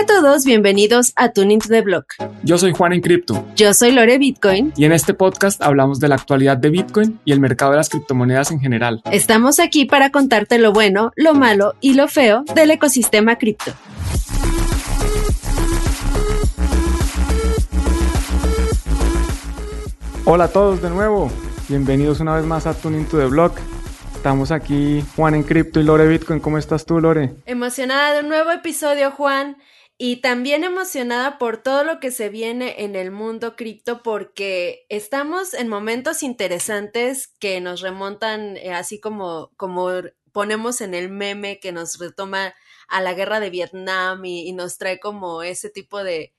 Hola a todos, bienvenidos a Tuning to the Block. Yo soy Juan en Cripto. Yo soy Lore Bitcoin. Y en este podcast hablamos de la actualidad de Bitcoin y el mercado de las criptomonedas en general. Estamos aquí para contarte lo bueno, lo malo y lo feo del ecosistema cripto. Hola a todos de nuevo. Bienvenidos una vez más a Tuning to the Block. Estamos aquí, Juan en Cripto y Lore Bitcoin. ¿Cómo estás tú, Lore? Emocionada de un nuevo episodio, Juan. Y también emocionada por todo lo que se viene en el mundo cripto porque estamos en momentos interesantes que nos remontan, eh, así como, como ponemos en el meme que nos retoma a la guerra de Vietnam y nos trae como ese tipo de,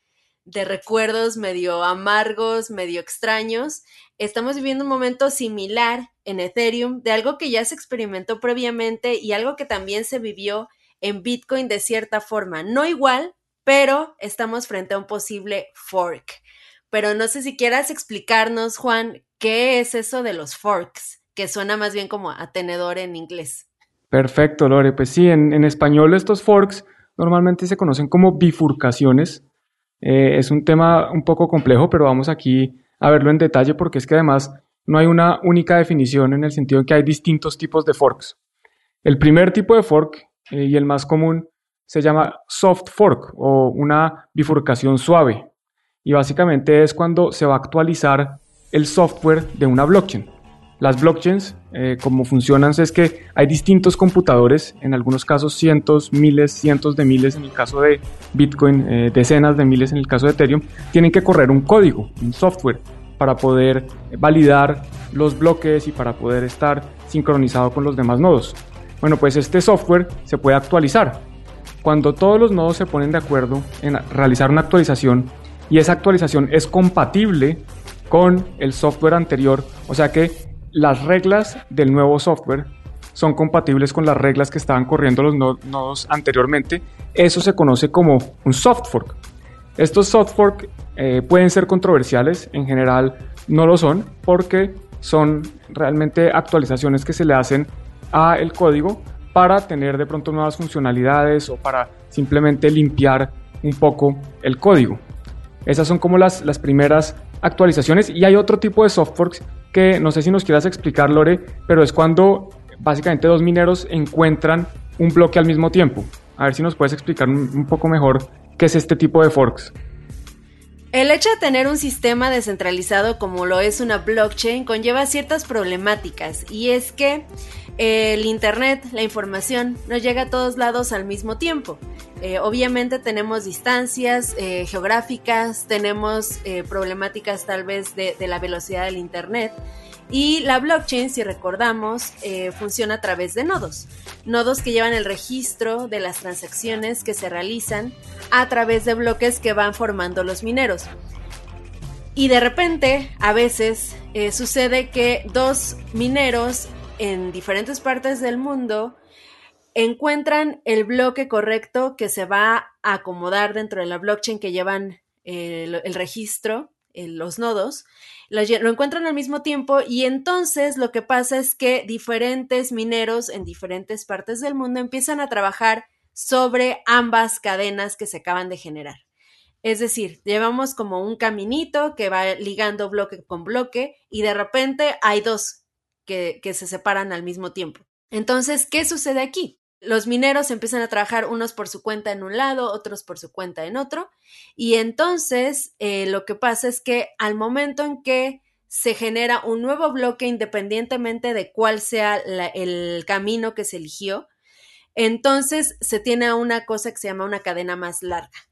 de recuerdos medio amargos, medio extraños. Estamos viviendo un momento similar en Ethereum de algo que ya se experimentó previamente y algo que también se vivió en Bitcoin de cierta forma. No igual, pero estamos frente a un posible fork. Pero no sé si quieras explicarnos, Juan, qué es eso de los forks, que suena más bien como atenedor en inglés. Perfecto, Lore. Pues sí, en, en español estos forks normalmente se conocen como bifurcaciones eh, es un tema un poco complejo, pero vamos aquí a verlo en detalle porque es que además no hay una única definición en el sentido de que hay distintos tipos de forks. El primer tipo de fork eh, y el más común se llama soft fork o una bifurcación suave. Y básicamente es cuando se va a actualizar el software de una blockchain. Las blockchains, eh, como funcionan, es que hay distintos computadores, en algunos casos cientos, miles, cientos de miles, en el caso de Bitcoin, eh, decenas de miles en el caso de Ethereum, tienen que correr un código, un software, para poder validar los bloques y para poder estar sincronizado con los demás nodos. Bueno, pues este software se puede actualizar. Cuando todos los nodos se ponen de acuerdo en realizar una actualización y esa actualización es compatible con el software anterior, o sea que las reglas del nuevo software son compatibles con las reglas que estaban corriendo los nodos anteriormente. Eso se conoce como un soft fork. Estos soft fork eh, pueden ser controversiales, en general no lo son, porque son realmente actualizaciones que se le hacen a el código para tener de pronto nuevas funcionalidades o para simplemente limpiar un poco el código. Esas son como las, las primeras actualizaciones y hay otro tipo de soft forks que no sé si nos quieras explicar, Lore, pero es cuando básicamente dos mineros encuentran un bloque al mismo tiempo. A ver si nos puedes explicar un, poco mejor qué es este tipo de forks. El hecho de tener un sistema descentralizado como lo es una blockchain conlleva ciertas problemáticas y es que el Internet, la información, no llega a todos lados al mismo tiempo. Eh, obviamente tenemos distancias eh, geográficas, tenemos eh, problemáticas tal vez de, la velocidad del Internet. Y la blockchain, si recordamos, funciona a través de nodos. Nodos que llevan el registro de las transacciones que se realizan a través de bloques que van formando los mineros. Y de repente, a veces, sucede que dos mineros en diferentes partes del mundo encuentran el bloque correcto que se va a acomodar dentro de la blockchain que llevan eh, el, registro, eh, los nodos, lo, lo, encuentran al mismo tiempo y entonces lo que pasa es que diferentes mineros en diferentes partes del mundo empiezan a trabajar sobre ambas cadenas que se acaban de generar. Es decir, llevamos como un caminito que va ligando bloque con bloque y de repente hay dos que, se separan al mismo tiempo. Entonces, ¿qué sucede aquí? los mineros empiezan a trabajar unos por su cuenta en un lado, otros por su cuenta en otro, y entonces eh, lo que pasa es que al momento en que se genera un nuevo bloque independientemente de cuál sea el camino que se eligió, entonces se tiene una cosa que se llama una cadena más larga.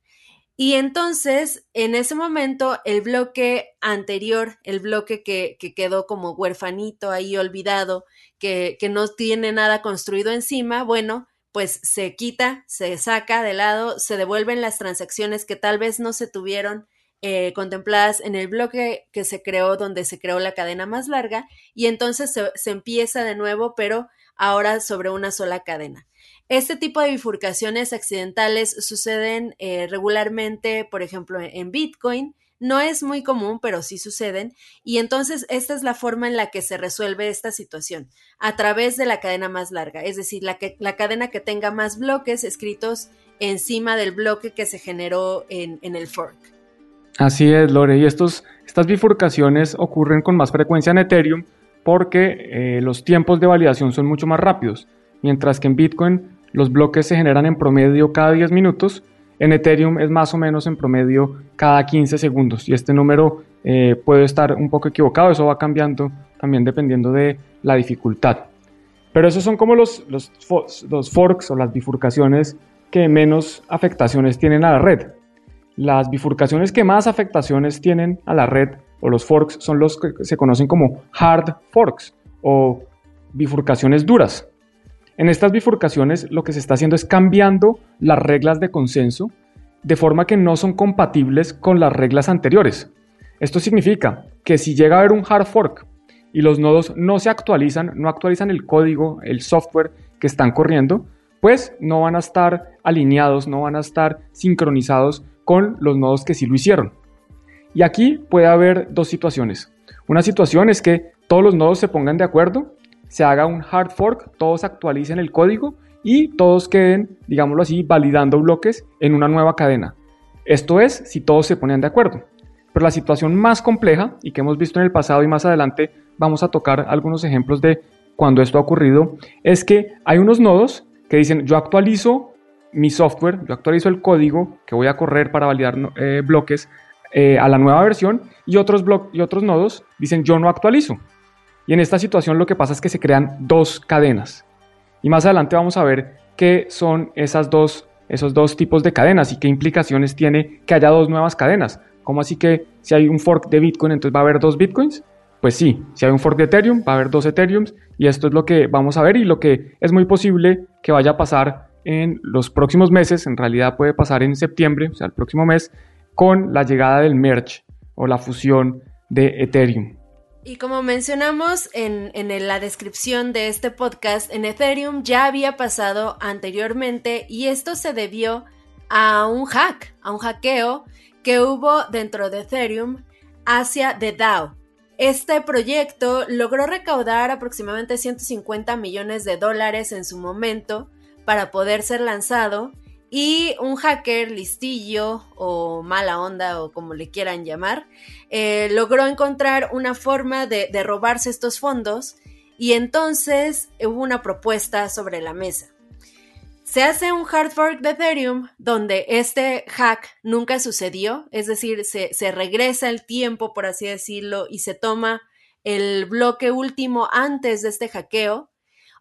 Y entonces, en ese momento, el bloque anterior, el bloque que, quedó como huerfanito ahí olvidado, que, no tiene nada construido encima, bueno, pues se quita, se saca de lado, se devuelven las transacciones que tal vez no se tuvieron eh, contempladas en el bloque que se creó, donde se creó la cadena más larga, y entonces se empieza de nuevo, pero ahora sobre una sola cadena. Este tipo de bifurcaciones accidentales suceden eh, regularmente, por ejemplo, en Bitcoin. No es muy común, pero sí suceden. Y entonces esta es la forma en la que se resuelve esta situación, a través de la cadena más larga, es decir, la cadena que tenga más bloques escritos encima del bloque que se generó en, el fork. Así es, Lore. Y estos, estas bifurcaciones ocurren con más frecuencia en Ethereum porque eh, los tiempos de validación son mucho más rápidos. Mientras que en Bitcoin los bloques se generan en promedio cada 10 minutos, en Ethereum es más o menos en promedio cada 15 segundos. Y este número eh, puede estar un poco equivocado, eso va cambiando también dependiendo de la dificultad. Pero esos son como los, los, los forks o las bifurcaciones que menos afectaciones tienen a la red. Las bifurcaciones que más afectaciones tienen a la red o los forks son los que se conocen como hard forks o bifurcaciones duras. En estas bifurcaciones lo que se está haciendo es cambiando las reglas de consenso de forma que no son compatibles con las reglas anteriores. Esto significa que si llega a haber un hard fork y los nodos no se actualizan, no actualizan el código, el software que están corriendo, pues no van a estar alineados, no van a estar sincronizados con los nodos que sí lo hicieron. Y aquí puede haber dos situaciones. Una situación es que todos los nodos se pongan de acuerdo, se haga un hard fork, todos actualicen el código y todos queden, digámoslo así, validando bloques en una nueva cadena. Esto es si todos se ponen de acuerdo. Pero la situación más compleja y que hemos visto en el pasado y más adelante vamos a tocar algunos ejemplos de cuando esto ha ocurrido, es que hay unos nodos que dicen yo actualizo mi software, yo actualizo el código que voy a correr para validar eh, bloques eh, a la nueva versión y otros, y otros nodos dicen yo no actualizo. Y en esta situación lo que pasa es que se crean dos cadenas. Y más adelante vamos a ver qué son esas dos, esos dos tipos de cadenas y qué implicaciones tiene que haya dos nuevas cadenas. ¿Cómo así que si hay un fork de Bitcoin entonces va a haber dos Bitcoins? Pues sí, si hay un fork de Ethereum va a haber dos Ethereums y esto es lo que vamos a ver y lo que es muy posible que vaya a pasar en los próximos meses, en realidad puede pasar en septiembre, o sea, el próximo mes, con la llegada del merge o la fusión de Ethereum. Y como mencionamos en, la descripción de este podcast, en Ethereum ya había pasado anteriormente y esto se debió a un hack, a un hackeo que hubo dentro de Ethereum hacia The DAO. Este proyecto logró recaudar aproximadamente 150 millones de dólares en su momento para poder ser lanzado y un hacker listillo o mala onda o como le quieran llamar, eh, logró encontrar una forma de, de robarse estos fondos y entonces hubo una propuesta sobre la mesa. Se hace un hard fork de Ethereum donde este hack nunca sucedió, es decir, se, se, regresa el tiempo, por así decirlo, y se toma el bloque último antes de este hackeo,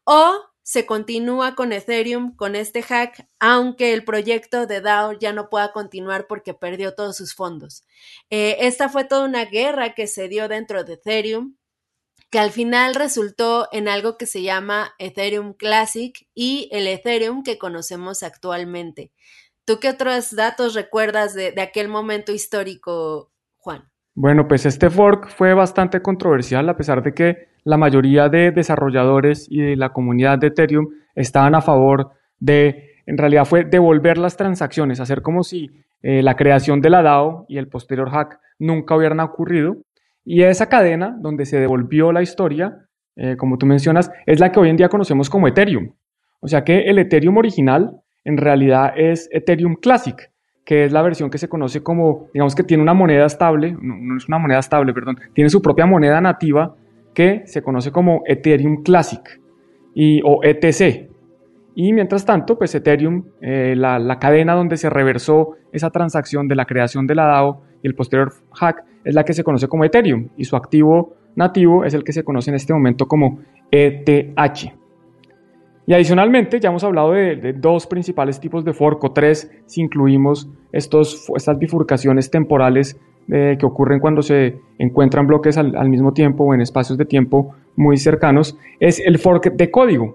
o se continúa con Ethereum con este hack, aunque el proyecto de DAO ya no pueda continuar porque perdió todos sus fondos. Eh, esta fue toda una guerra que se dio dentro de Ethereum, que al final resultó en algo que se llama Ethereum Classic y el Ethereum que conocemos actualmente. ¿Tú qué otros datos recuerdas de, de aquel momento histórico, Juan? Bueno, pues este fork fue bastante controversial a pesar de que la mayoría de desarrolladores y de la comunidad de Ethereum estaban a favor de, en realidad fue devolver las transacciones, hacer como si eh, la creación de la DAO y el posterior hack nunca hubieran ocurrido. Y esa cadena donde se devolvió la historia, eh, como tú mencionas, es la que hoy en día conocemos como Ethereum. O sea que el Ethereum original en realidad es Ethereum Classic, que es la versión que se conoce como, digamos que tiene una moneda estable, no, no es una moneda estable, perdón, tiene su propia moneda nativa que se conoce como Ethereum Classic y, o ETC. Y mientras tanto, pues Ethereum, eh, la, cadena donde se reversó esa transacción de la creación de la DAO y el posterior hack, es la que se conoce como Ethereum y su activo nativo es el que se conoce en este momento como ETH. Y adicionalmente, ya hemos hablado de, dos principales tipos de fork, o tres si incluimos estos, estas bifurcaciones temporales que ocurren cuando se encuentran bloques al, mismo tiempo o en espacios de tiempo muy cercanos, es el fork de código.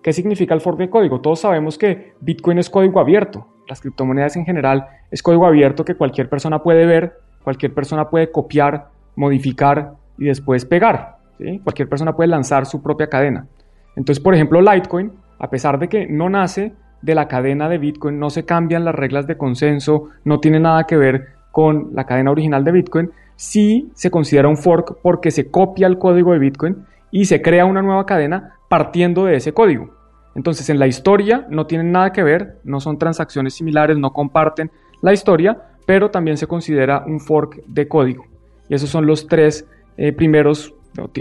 ¿Qué significa el fork de código? Todos sabemos que Bitcoin es código abierto. Las criptomonedas en general es código abierto que cualquier persona puede ver, cualquier persona puede copiar, modificar y después pegar. Cualquier persona puede lanzar su propia cadena. Entonces, por ejemplo, Litecoin, a pesar de que no nace de la cadena de Bitcoin, no se cambian las reglas de consenso, no tiene nada que ver con la cadena original de Bitcoin, sí se considera un fork porque se copia el código de Bitcoin y se crea una nueva cadena partiendo de ese código. Entonces, en la historia no tienen nada que ver, no son transacciones similares, no comparten la historia, pero también se considera un fork de código. Y esos son los tres eh, primeros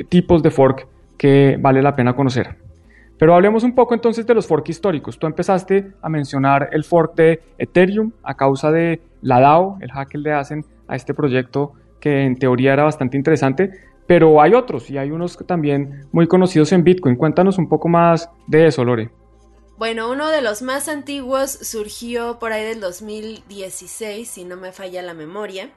tipos de fork que vale la pena conocer. Pero hablemos un poco entonces de los forks históricos. Tú empezaste a mencionar el fork de Ethereum a causa de la DAO, el hack que le hacen a este proyecto que en teoría era bastante interesante, pero hay otros y hay unos también muy conocidos en Bitcoin. Cuéntanos un poco más de eso, Lore. Bueno, uno de los más antiguos surgió por ahí del 2016, si no me falla la memoria,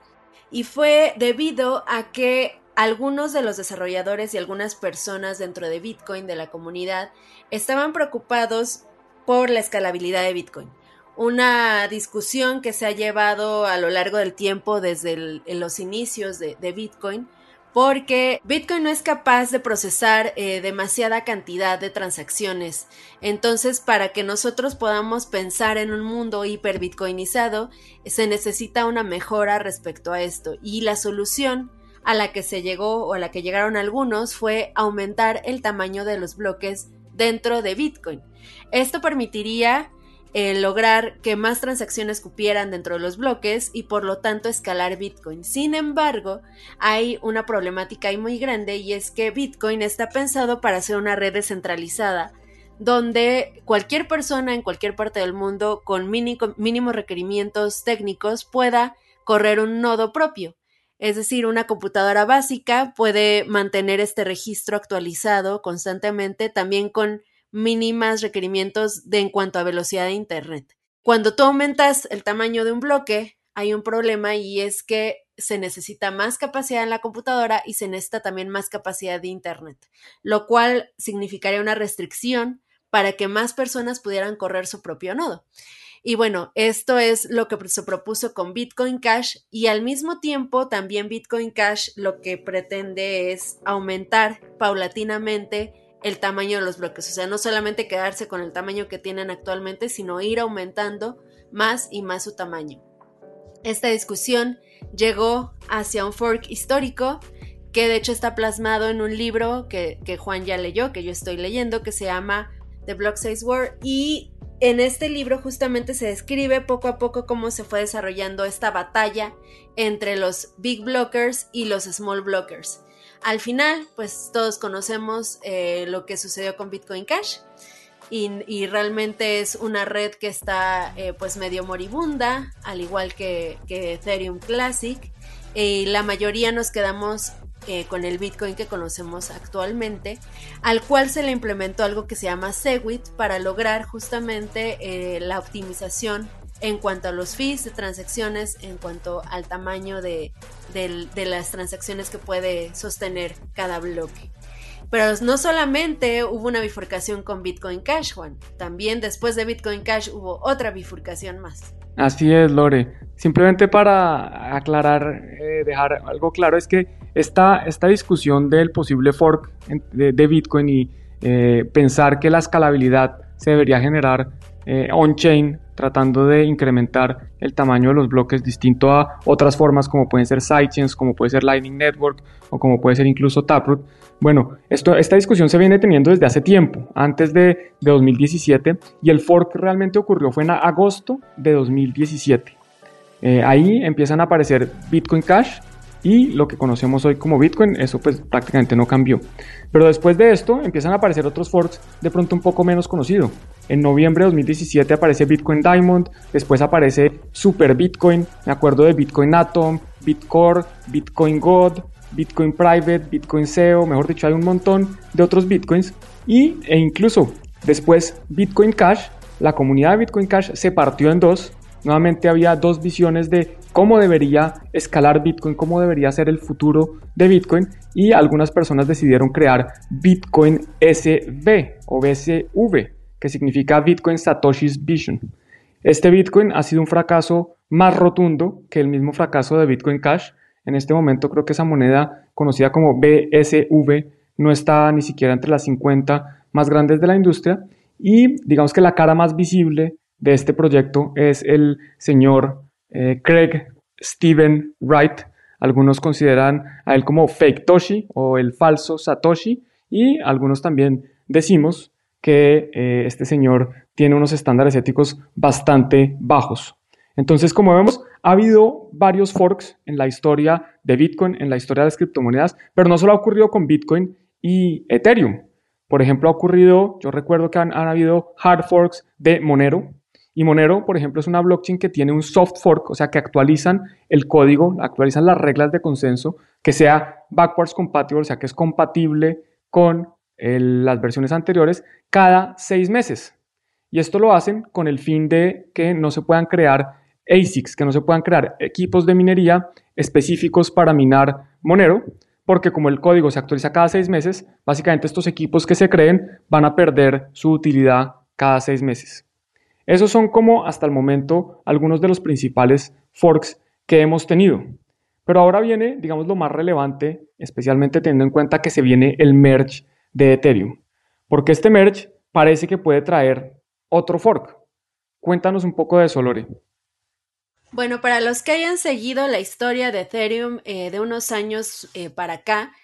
y fue debido a que algunos de los desarrolladores y algunas personas dentro de Bitcoin, de la comunidad, estaban preocupados por la escalabilidad de Bitcoin. Una discusión que se ha llevado a lo largo del tiempo desde los inicios de, Bitcoin, porque Bitcoin no es capaz de procesar eh, demasiada cantidad de transacciones. Entonces, para que nosotros podamos pensar en un mundo hiperbitcoinizado, se necesita una mejora respecto a esto. Y la solución a la que se llegó o a la que llegaron algunos fue aumentar el tamaño de los bloques dentro de Bitcoin. Esto permitiría eh, lograr que más transacciones cupieran dentro de los bloques y por lo tanto escalar Bitcoin. Sin embargo, hay una problemática ahí muy grande y es que Bitcoin está pensado para ser una red descentralizada donde cualquier persona en cualquier parte del mundo con mínimos requerimientos técnicos pueda correr un nodo propio. Es decir, una computadora básica puede mantener este registro actualizado constantemente, también con mínimas requerimientos de en cuanto a velocidad de Internet. Cuando tú aumentas el tamaño de un bloque, hay un problema y es que se necesita más capacidad en la computadora y se necesita también más capacidad de Internet, lo cual significaría una restricción para que más personas pudieran correr su propio nodo. Y bueno, esto es lo que se propuso con Bitcoin Cash y al mismo tiempo también Bitcoin Cash lo que pretende es aumentar paulatinamente el tamaño de los bloques. O sea, no solamente quedarse con el tamaño que tienen actualmente, sino ir aumentando más y más su tamaño. Esta discusión llegó hacia un fork histórico que de hecho está plasmado en un libro que, que Juan ya leyó, que yo estoy leyendo, que se llama The Block Size War y en este libro justamente se describe poco a poco cómo se fue desarrollando esta batalla entre los big blockers y los small blockers. Al final, pues todos conocemos eh, lo que sucedió con Bitcoin Cash y, realmente es una red que está eh, pues medio moribunda, al igual que, que Ethereum Classic. Y la mayoría nos quedamos eh, con el Bitcoin que conocemos actualmente, al cual se le implementó algo que se llama Segwit para lograr justamente eh, la optimización en cuanto a los fees de transacciones, en cuanto al tamaño de, de las transacciones que puede sostener cada bloque. Pero no solamente hubo una bifurcación con Bitcoin Cash, Juan, también después de Bitcoin Cash hubo otra bifurcación más. Así es, Lore. Simplemente para aclarar, eh, dejar algo claro, es que esta, esta discusión del posible fork de, Bitcoin y eh, pensar que la escalabilidad se debería generar eh, on-chain, tratando de incrementar el tamaño de los bloques distinto a otras formas como pueden ser sidechains, como puede ser Lightning Network o como puede ser incluso Taproot. Bueno, esta discusión se viene teniendo desde hace tiempo, antes de, de 2017, y el fork realmente ocurrió fue en agosto de 2017. Eh, ahí empiezan a aparecer Bitcoin Cash, y lo que conocemos hoy como Bitcoin, eso pues prácticamente no cambió. Pero después de esto empiezan a aparecer otros forks de pronto un poco menos conocidos. En noviembre de 2017 aparece Bitcoin Diamond, después aparece Super Bitcoin, me acuerdo de Bitcoin Atom, Bitcore, Bitcoin God, Bitcoin Private, Bitcoin SEO, mejor dicho hay un montón de otros Bitcoins. Y, e incluso después Bitcoin Cash, la comunidad de Bitcoin Cash se partió en dos. Nuevamente había dos visiones de cómo debería escalar Bitcoin, cómo debería ser el futuro de Bitcoin y algunas personas decidieron crear Bitcoin SV o BSV, que significa Bitcoin Satoshi's Vision. Este Bitcoin ha sido un fracaso más rotundo que el mismo fracaso de Bitcoin Cash. En este momento creo que esa moneda conocida como BSV no está ni siquiera entre las 50 más grandes de la industria y digamos que la cara más visible de este proyecto es el señor eh, Craig Steven Wright. Algunos consideran a él como fake Toshi o el falso Satoshi y algunos también decimos que eh, este señor tiene unos estándares éticos bastante bajos. Entonces, como vemos, ha habido varios forks en la historia de Bitcoin, en la historia de las criptomonedas, pero no solo ha ocurrido con Bitcoin y Ethereum. Por ejemplo, ha ocurrido, yo recuerdo que han, habido hard forks de Monero, y Monero, por ejemplo, es una blockchain que tiene un soft fork, o sea, que actualizan el código, actualizan las reglas de consenso, que sea backwards compatible, o sea, que es compatible con las versiones anteriores cada seis meses. Y esto lo hacen con el fin de que no se puedan crear ASICs, que no se puedan crear equipos de minería específicos para minar Monero, porque como el código se actualiza cada seis meses, básicamente estos equipos que se creen van a perder su utilidad cada seis meses. Esos son como hasta el momento algunos de los principales forks que hemos tenido. Pero ahora viene, digamos, lo más relevante, especialmente teniendo en cuenta que se viene el merge de Ethereum. Porque este merge parece que puede traer otro fork. Cuéntanos un poco de eso, Lore. Bueno, para los que hayan seguido la historia de Ethereum eh, de unos años eh, para acá,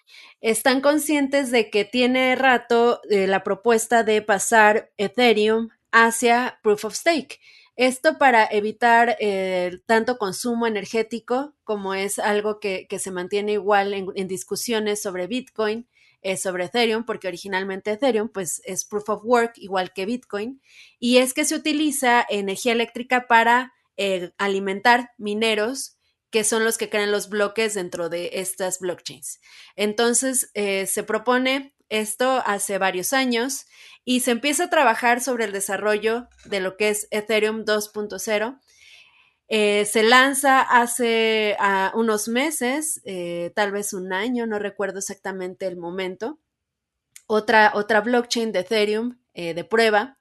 están conscientes de que tiene rato eh, la propuesta de pasar Ethereum hacia Proof of Stake. Esto para evitar tanto consumo energético, como es algo que, se mantiene igual en discusiones sobre Bitcoin, es sobre Ethereum, porque originalmente Ethereum pues es proof of work, igual que Bitcoin, y es que se utiliza energía eléctrica para eh, alimentar mineros que son los que crean los bloques dentro de estas blockchains. Entonces, eh, se propone esto hace varios años y se empieza a trabajar sobre el desarrollo de lo que es Ethereum 2.0 eh, se lanza hace ah, unos meses, eh, tal vez un año, no recuerdo exactamente el momento, otra, otra blockchain de Ethereum eh, de prueba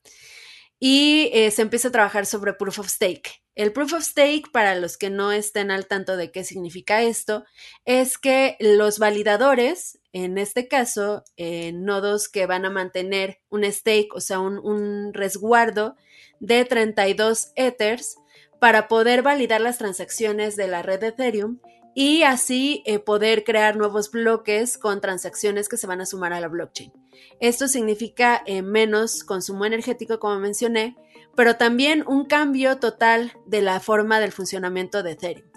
y se empieza a trabajar sobre Proof of Stake. El Proof of Stake, para los que no estén al tanto de qué significa esto, es que los validadores, en este caso, nodos que van a mantener un stake, o sea, un, un resguardo de 32 Ethers, para poder validar las transacciones de la red de Ethereum y así eh, poder crear nuevos bloques con transacciones que se van a sumar a la blockchain. Esto significa eh, menos consumo energético, como mencioné, pero también un cambio total de la forma del funcionamiento de Ethereum.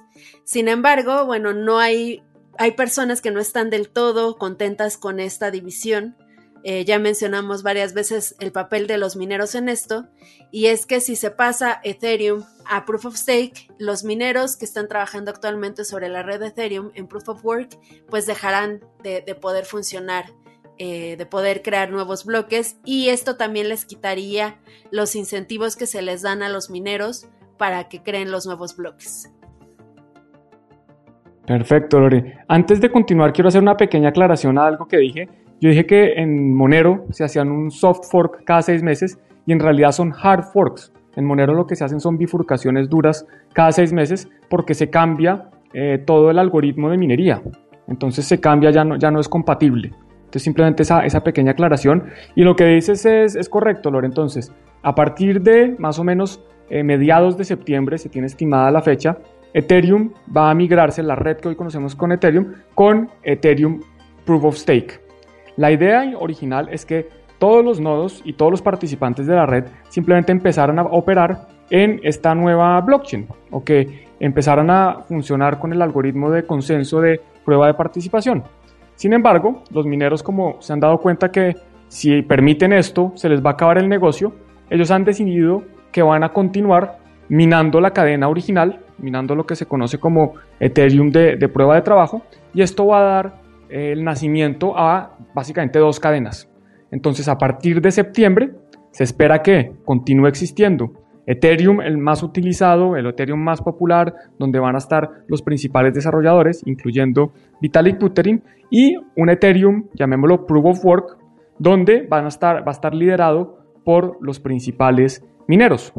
Sin embargo, bueno, no hay, hay personas que no están del todo contentas con esta división eh, ya mencionamos varias veces el papel de los mineros en esto, y es que si se pasa Ethereum a Proof of Stake, los mineros que están trabajando actualmente sobre la red de Ethereum en Proof of Work, pues dejarán de, poder funcionar, eh, de poder crear nuevos bloques, y esto también les quitaría los incentivos que se les dan a los mineros para que creen los nuevos bloques. Perfecto, Lore. Antes de continuar, quiero hacer una pequeña aclaración a algo que dije yo dije que en Monero se hacían un soft fork cada seis meses y en realidad son hard forks. En Monero lo que se hacen son bifurcaciones duras cada seis meses porque se cambia eh, todo el algoritmo de minería. Entonces se cambia, ya no, ya no es compatible. Entonces simplemente esa, esa pequeña aclaración. Y lo que dices es, es correcto, Lore. Entonces, a partir de más o menos eh, mediados de septiembre, se tiene estimada la fecha, Ethereum va a migrarse, la red que hoy conocemos con Ethereum, con Ethereum Proof of Stake. La idea original es que todos los nodos y todos los participantes de la red simplemente empezaran a operar en esta nueva blockchain o que empezaran a funcionar con el algoritmo de consenso de prueba de participación. Sin embargo, los mineros como se han dado cuenta que si permiten esto se les va a acabar el negocio, ellos han decidido que van a continuar minando la cadena original, minando lo que se conoce como Ethereum de, prueba de trabajo, y esto va a dar el nacimiento a básicamente dos cadenas. Entonces, a partir de septiembre, se espera que continúe existiendo Ethereum, el más utilizado, el Ethereum más popular, donde van a estar los principales desarrolladores, incluyendo Vitalik Buterin, y un Ethereum, llamémoslo Proof of Work, donde van a estar, va a estar liderado por los principales mineros.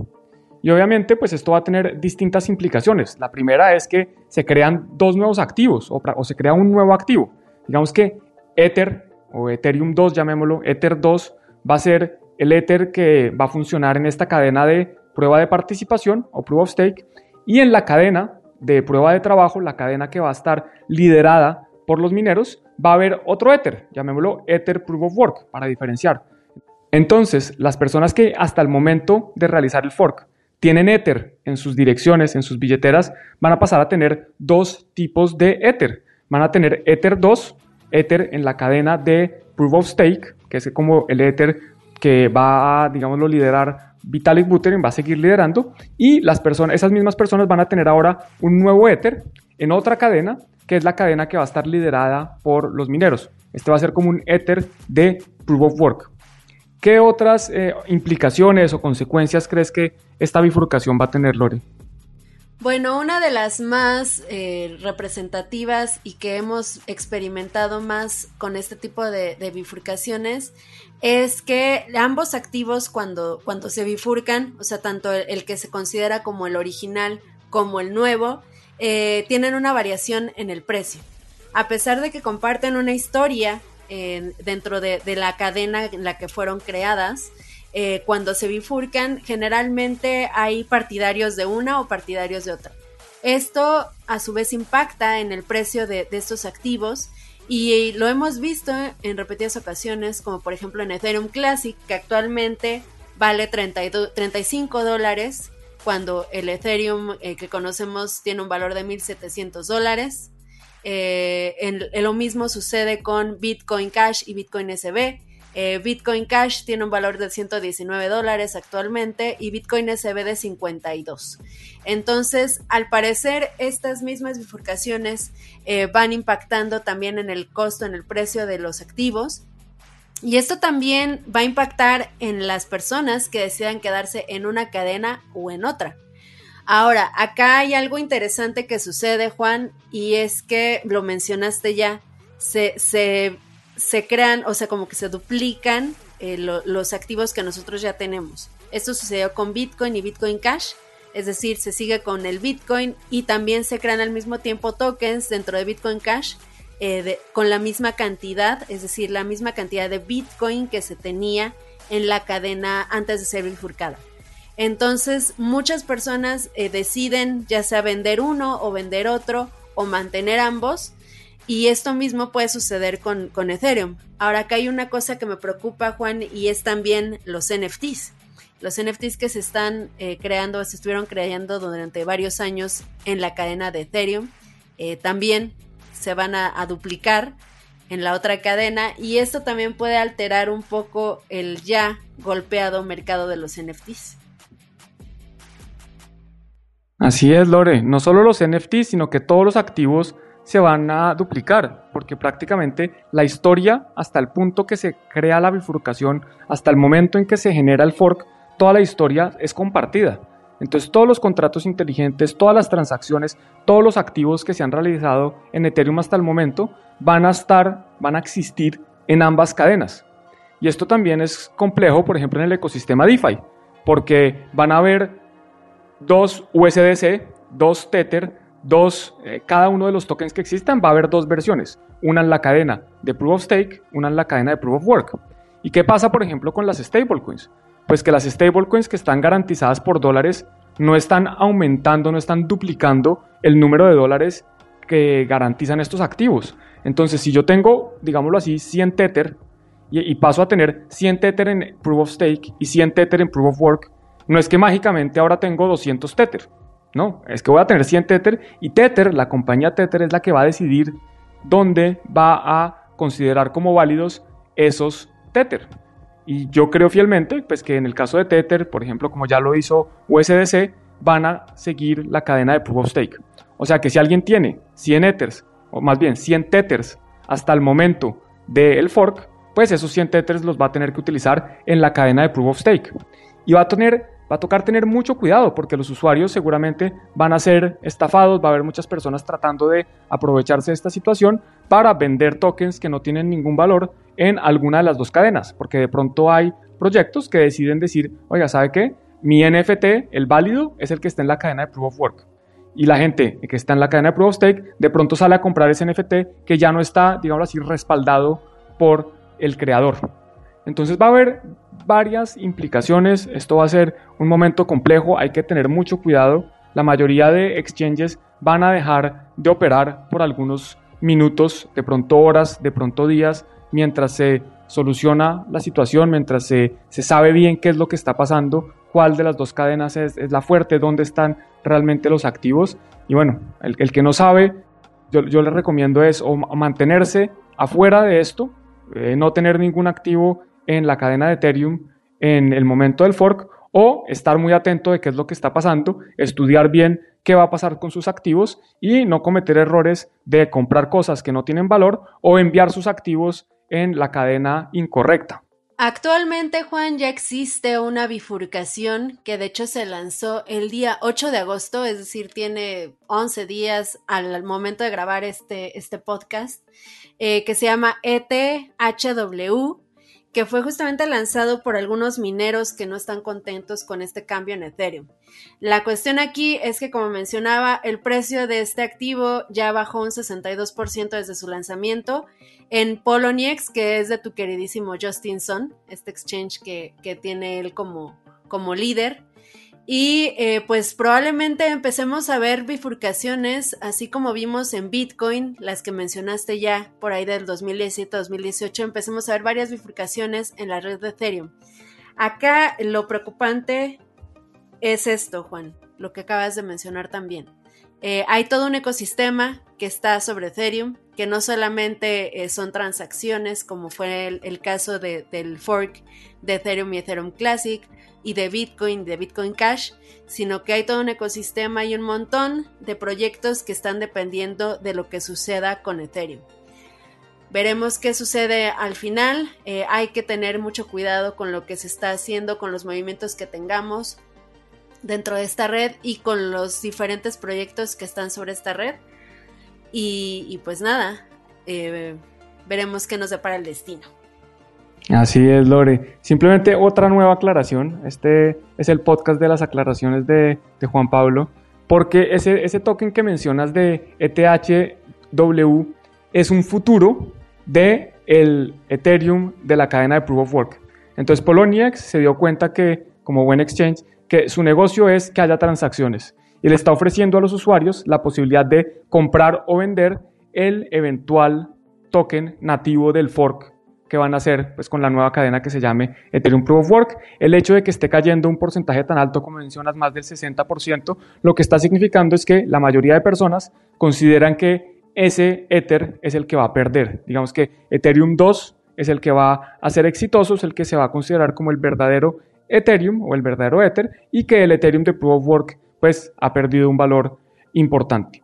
Y obviamente, pues esto va a tener distintas implicaciones. La primera es que se crean dos nuevos activos o, o se crea un nuevo activo. Digamos que Ether o Ethereum 2, llamémoslo, Ether 2 va a ser el Ether que va a funcionar en esta cadena de prueba de participación o proof of stake y en la cadena de prueba de trabajo, la cadena que va a estar liderada por los mineros, va a haber otro Ether, llamémoslo Ether Proof of Work para diferenciar. Entonces, las personas que hasta el momento de realizar el fork tienen Ether en sus direcciones, en sus billeteras, van a pasar a tener dos tipos de Ether. Van a tener Ether 2, Ether en la cadena de Proof of Stake, que es como el Ether que va a, digámoslo, liderar Vitalik Buterin, va a seguir liderando, y las personas, esas mismas personas van a tener ahora un nuevo Ether en otra cadena, que es la cadena que va a estar liderada por los mineros. Este va a ser como un Ether de Proof of Work. ¿Qué otras eh, implicaciones o consecuencias crees que esta bifurcación va a tener, Lore? Bueno, una de las más eh, representativas y que hemos experimentado más con este tipo de, bifurcaciones es que ambos activos cuando, cuando se bifurcan, o sea, tanto el, que se considera como el original como el nuevo, eh, tienen una variación en el precio. A pesar de que comparten una historia dentro de, la cadena en la que fueron creadas. Eh, cuando se bifurcan, generalmente hay partidarios de una o partidarios de otra. Esto a su vez impacta en el precio de, estos activos y lo hemos visto en repetidas ocasiones, como por ejemplo en Ethereum Classic, que actualmente vale 35 dólares, cuando el Ethereum eh, que conocemos tiene un valor de 1.700 dólares. Eh, lo mismo sucede con Bitcoin Cash y Bitcoin SB. Eh, Bitcoin Cash tiene un valor de 119 dólares actualmente y Bitcoin SB de 52. Entonces, al parecer, estas mismas bifurcaciones eh, van impactando también en el costo, en el precio de los activos. Y esto también va a impactar en las personas que decidan quedarse en una cadena o en otra. Ahora, acá hay algo interesante que sucede, Juan, y es que lo mencionaste ya, se, se, crean, o sea, como que se duplican eh, los activos que nosotros ya tenemos. Esto sucedió con Bitcoin y Bitcoin Cash, es decir, se sigue con el Bitcoin y también se crean al mismo tiempo tokens dentro de Bitcoin Cash eh, con la misma cantidad, es decir, la misma cantidad de Bitcoin que se tenía en la cadena antes de ser bifurcada. Entonces, muchas personas eh, deciden ya sea vender uno o vender otro o mantener ambos. Y esto mismo puede suceder con, Ethereum. Ahora, acá hay una cosa que me preocupa, Juan, y es también los NFTs. Los NFTs que se están eh, creando, se estuvieron creando durante varios años en la cadena de Ethereum, eh, también se van a duplicar en la otra cadena y esto también puede alterar un poco el ya golpeado mercado de los NFTs. Así es, Lore. No solo los NFTs, sino que todos los activos se van a duplicar, porque prácticamente la historia, hasta el punto que se crea la bifurcación, hasta el momento en que se genera el fork, toda la historia es compartida. Entonces todos los contratos inteligentes, todas las transacciones, todos los activos que se han realizado en Ethereum hasta el momento van a estar, van a existir en ambas cadenas. Y esto también es complejo, por ejemplo, en el ecosistema DeFi, porque van a haber dos USDC, dos Tether, dos, eh, cada uno de los tokens que existan va a haber dos versiones, una en la cadena de Proof of Stake, una en la cadena de Proof of Work. ¿Y qué pasa, por ejemplo, con las stablecoins? Pues que las stablecoins que están garantizadas por dólares no están aumentando, no están duplicando el número de dólares que garantizan estos activos. Entonces, si yo tengo, digámoslo así, 100 Tether y, y paso a tener 100 Tether en Proof of Stake y 100 Tether en Proof of Work, no es que mágicamente ahora tengo 200 Tether, no, es que voy a tener 100 Tether y Tether, la compañía Tether es la que va a decidir dónde va a considerar como válidos esos Tether. Y yo creo fielmente pues que en el caso de Tether, por ejemplo, como ya lo hizo USDC, van a seguir la cadena de Proof of Stake. O sea que si alguien tiene 100 Ethers, o más bien 100 Tethers hasta el momento del fork, pues esos 100 Tethers los va a tener que utilizar en la cadena de Proof of Stake. Y va a, tener, va a tocar tener mucho cuidado porque los usuarios seguramente van a ser estafados, va a haber muchas personas tratando de aprovecharse de esta situación para vender tokens que no tienen ningún valor en alguna de las dos cadenas, porque de pronto hay proyectos que deciden decir, oiga, ¿sabe qué? Mi NFT, el válido, es el que está en la cadena de Proof of Work. Y la gente que está en la cadena de Proof of Stake de pronto sale a comprar ese NFT que ya no está, digamos así, respaldado por el creador. Entonces va a haber varias implicaciones, esto va a ser un momento complejo, hay que tener mucho cuidado. La mayoría de exchanges van a dejar de operar por algunos minutos, de pronto horas, de pronto días, mientras se soluciona la situación, mientras se, sabe bien qué es lo que está pasando, cuál de las dos cadenas es, la fuerte, dónde están realmente los activos. Y bueno, el, que no sabe, yo, yo, le recomiendo es o mantenerse afuera de esto, eh, no tener ningún activo en la cadena de Ethereum en el momento del fork o estar muy atento de qué es lo que está pasando, estudiar bien qué va a pasar con sus activos y no cometer errores de comprar cosas que no tienen valor o enviar sus activos en la cadena incorrecta. Actualmente, Juan, ya existe una bifurcación que de hecho se lanzó el día 8 de agosto, es decir, tiene 11 días al momento de grabar este, este podcast, eh, que se llama ETHW que fue justamente lanzado por algunos mineros que no están contentos con este cambio en Ethereum. La cuestión aquí es que, como mencionaba, el precio de este activo ya bajó un 62% desde su lanzamiento en Poloniex, que es de tu queridísimo Justin Sun, este exchange que, que tiene él como, como líder. Y eh, pues probablemente empecemos a ver bifurcaciones, así como vimos en Bitcoin, las que mencionaste ya por ahí del 2017-2018, empecemos a ver varias bifurcaciones en la red de Ethereum. Acá lo preocupante es esto, Juan, lo que acabas de mencionar también. Eh, hay todo un ecosistema que está sobre Ethereum, que no solamente eh, son transacciones, como fue el, caso del fork de Ethereum y Ethereum Classic, y de Bitcoin, de Bitcoin Cash, sino que hay todo un ecosistema y un montón de proyectos que están dependiendo de lo que suceda con Ethereum. Veremos qué sucede al final. Eh, hay que tener mucho cuidado con lo que se está haciendo, con los movimientos que tengamos dentro de esta red y con los diferentes proyectos que están sobre esta red. Y, pues nada, eh, veremos qué nos depara el destino. Así es, Lore. Simplemente otra nueva aclaración. Este es el podcast de las aclaraciones de, Juan Pablo, porque ese, ese token que mencionas de ETHW es un futuro de el Ethereum de la cadena de Proof of Work. Entonces Poloniex se dio cuenta que, como buen exchange, que su negocio es que haya transacciones y le está ofreciendo a los usuarios la posibilidad de comprar o vender el eventual token nativo del fork que van a hacer pues, con la nueva cadena que se llame Ethereum Proof of Work. El hecho de que esté cayendo un porcentaje tan alto como mencionas, más del 60%, lo que está significando es que la mayoría de personas consideran que ese Ether es el que va a perder. Digamos que Ethereum 2 es el que va a ser exitoso, es el que se va a considerar como el verdadero Ethereum o el verdadero Ether y que el Ethereum de Proof of Work pues ha perdido un valor importante.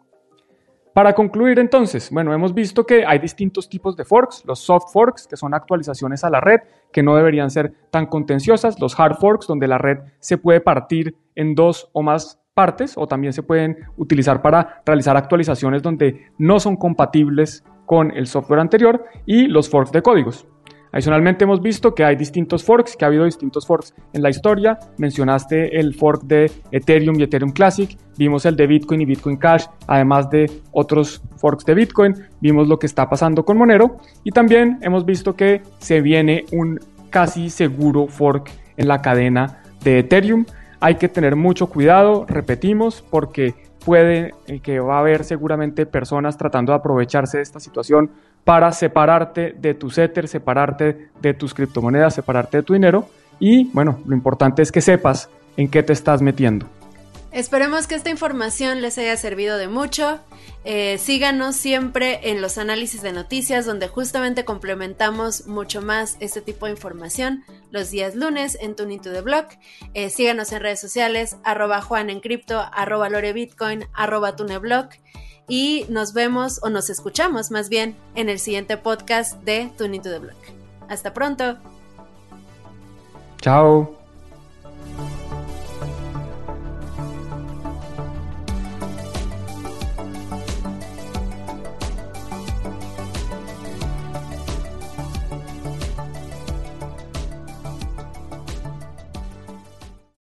Para concluir entonces, bueno, hemos visto que hay distintos tipos de forks, los soft forks, que son actualizaciones a la red, que no deberían ser tan contenciosas, los hard forks, donde la red se puede partir en dos o más partes, o también se pueden utilizar para realizar actualizaciones donde no son compatibles con el software anterior, y los forks de códigos. Adicionalmente hemos visto que hay distintos forks, que ha habido distintos forks en la historia. Mencionaste el fork de Ethereum y Ethereum Classic, vimos el de Bitcoin y Bitcoin Cash, además de otros forks de Bitcoin, vimos lo que está pasando con Monero y también hemos visto que se viene un casi seguro fork en la cadena de Ethereum. Hay que tener mucho cuidado, repetimos, porque puede eh, que va a haber seguramente personas tratando de aprovecharse de esta situación para separarte de tu Ether, separarte de tus criptomonedas, separarte de tu dinero y bueno, lo importante es que sepas en qué te estás metiendo. Esperemos que esta información les haya servido de mucho. Eh, síganos siempre en los análisis de noticias donde justamente complementamos mucho más este tipo de información los días lunes en Tuning to the Block. Eh, síganos en redes sociales, arroba Juan en arroba Lore Bitcoin, arroba TuneBlock y nos vemos o nos escuchamos más bien en el siguiente podcast de Tuning to the Block. Hasta pronto. Chao.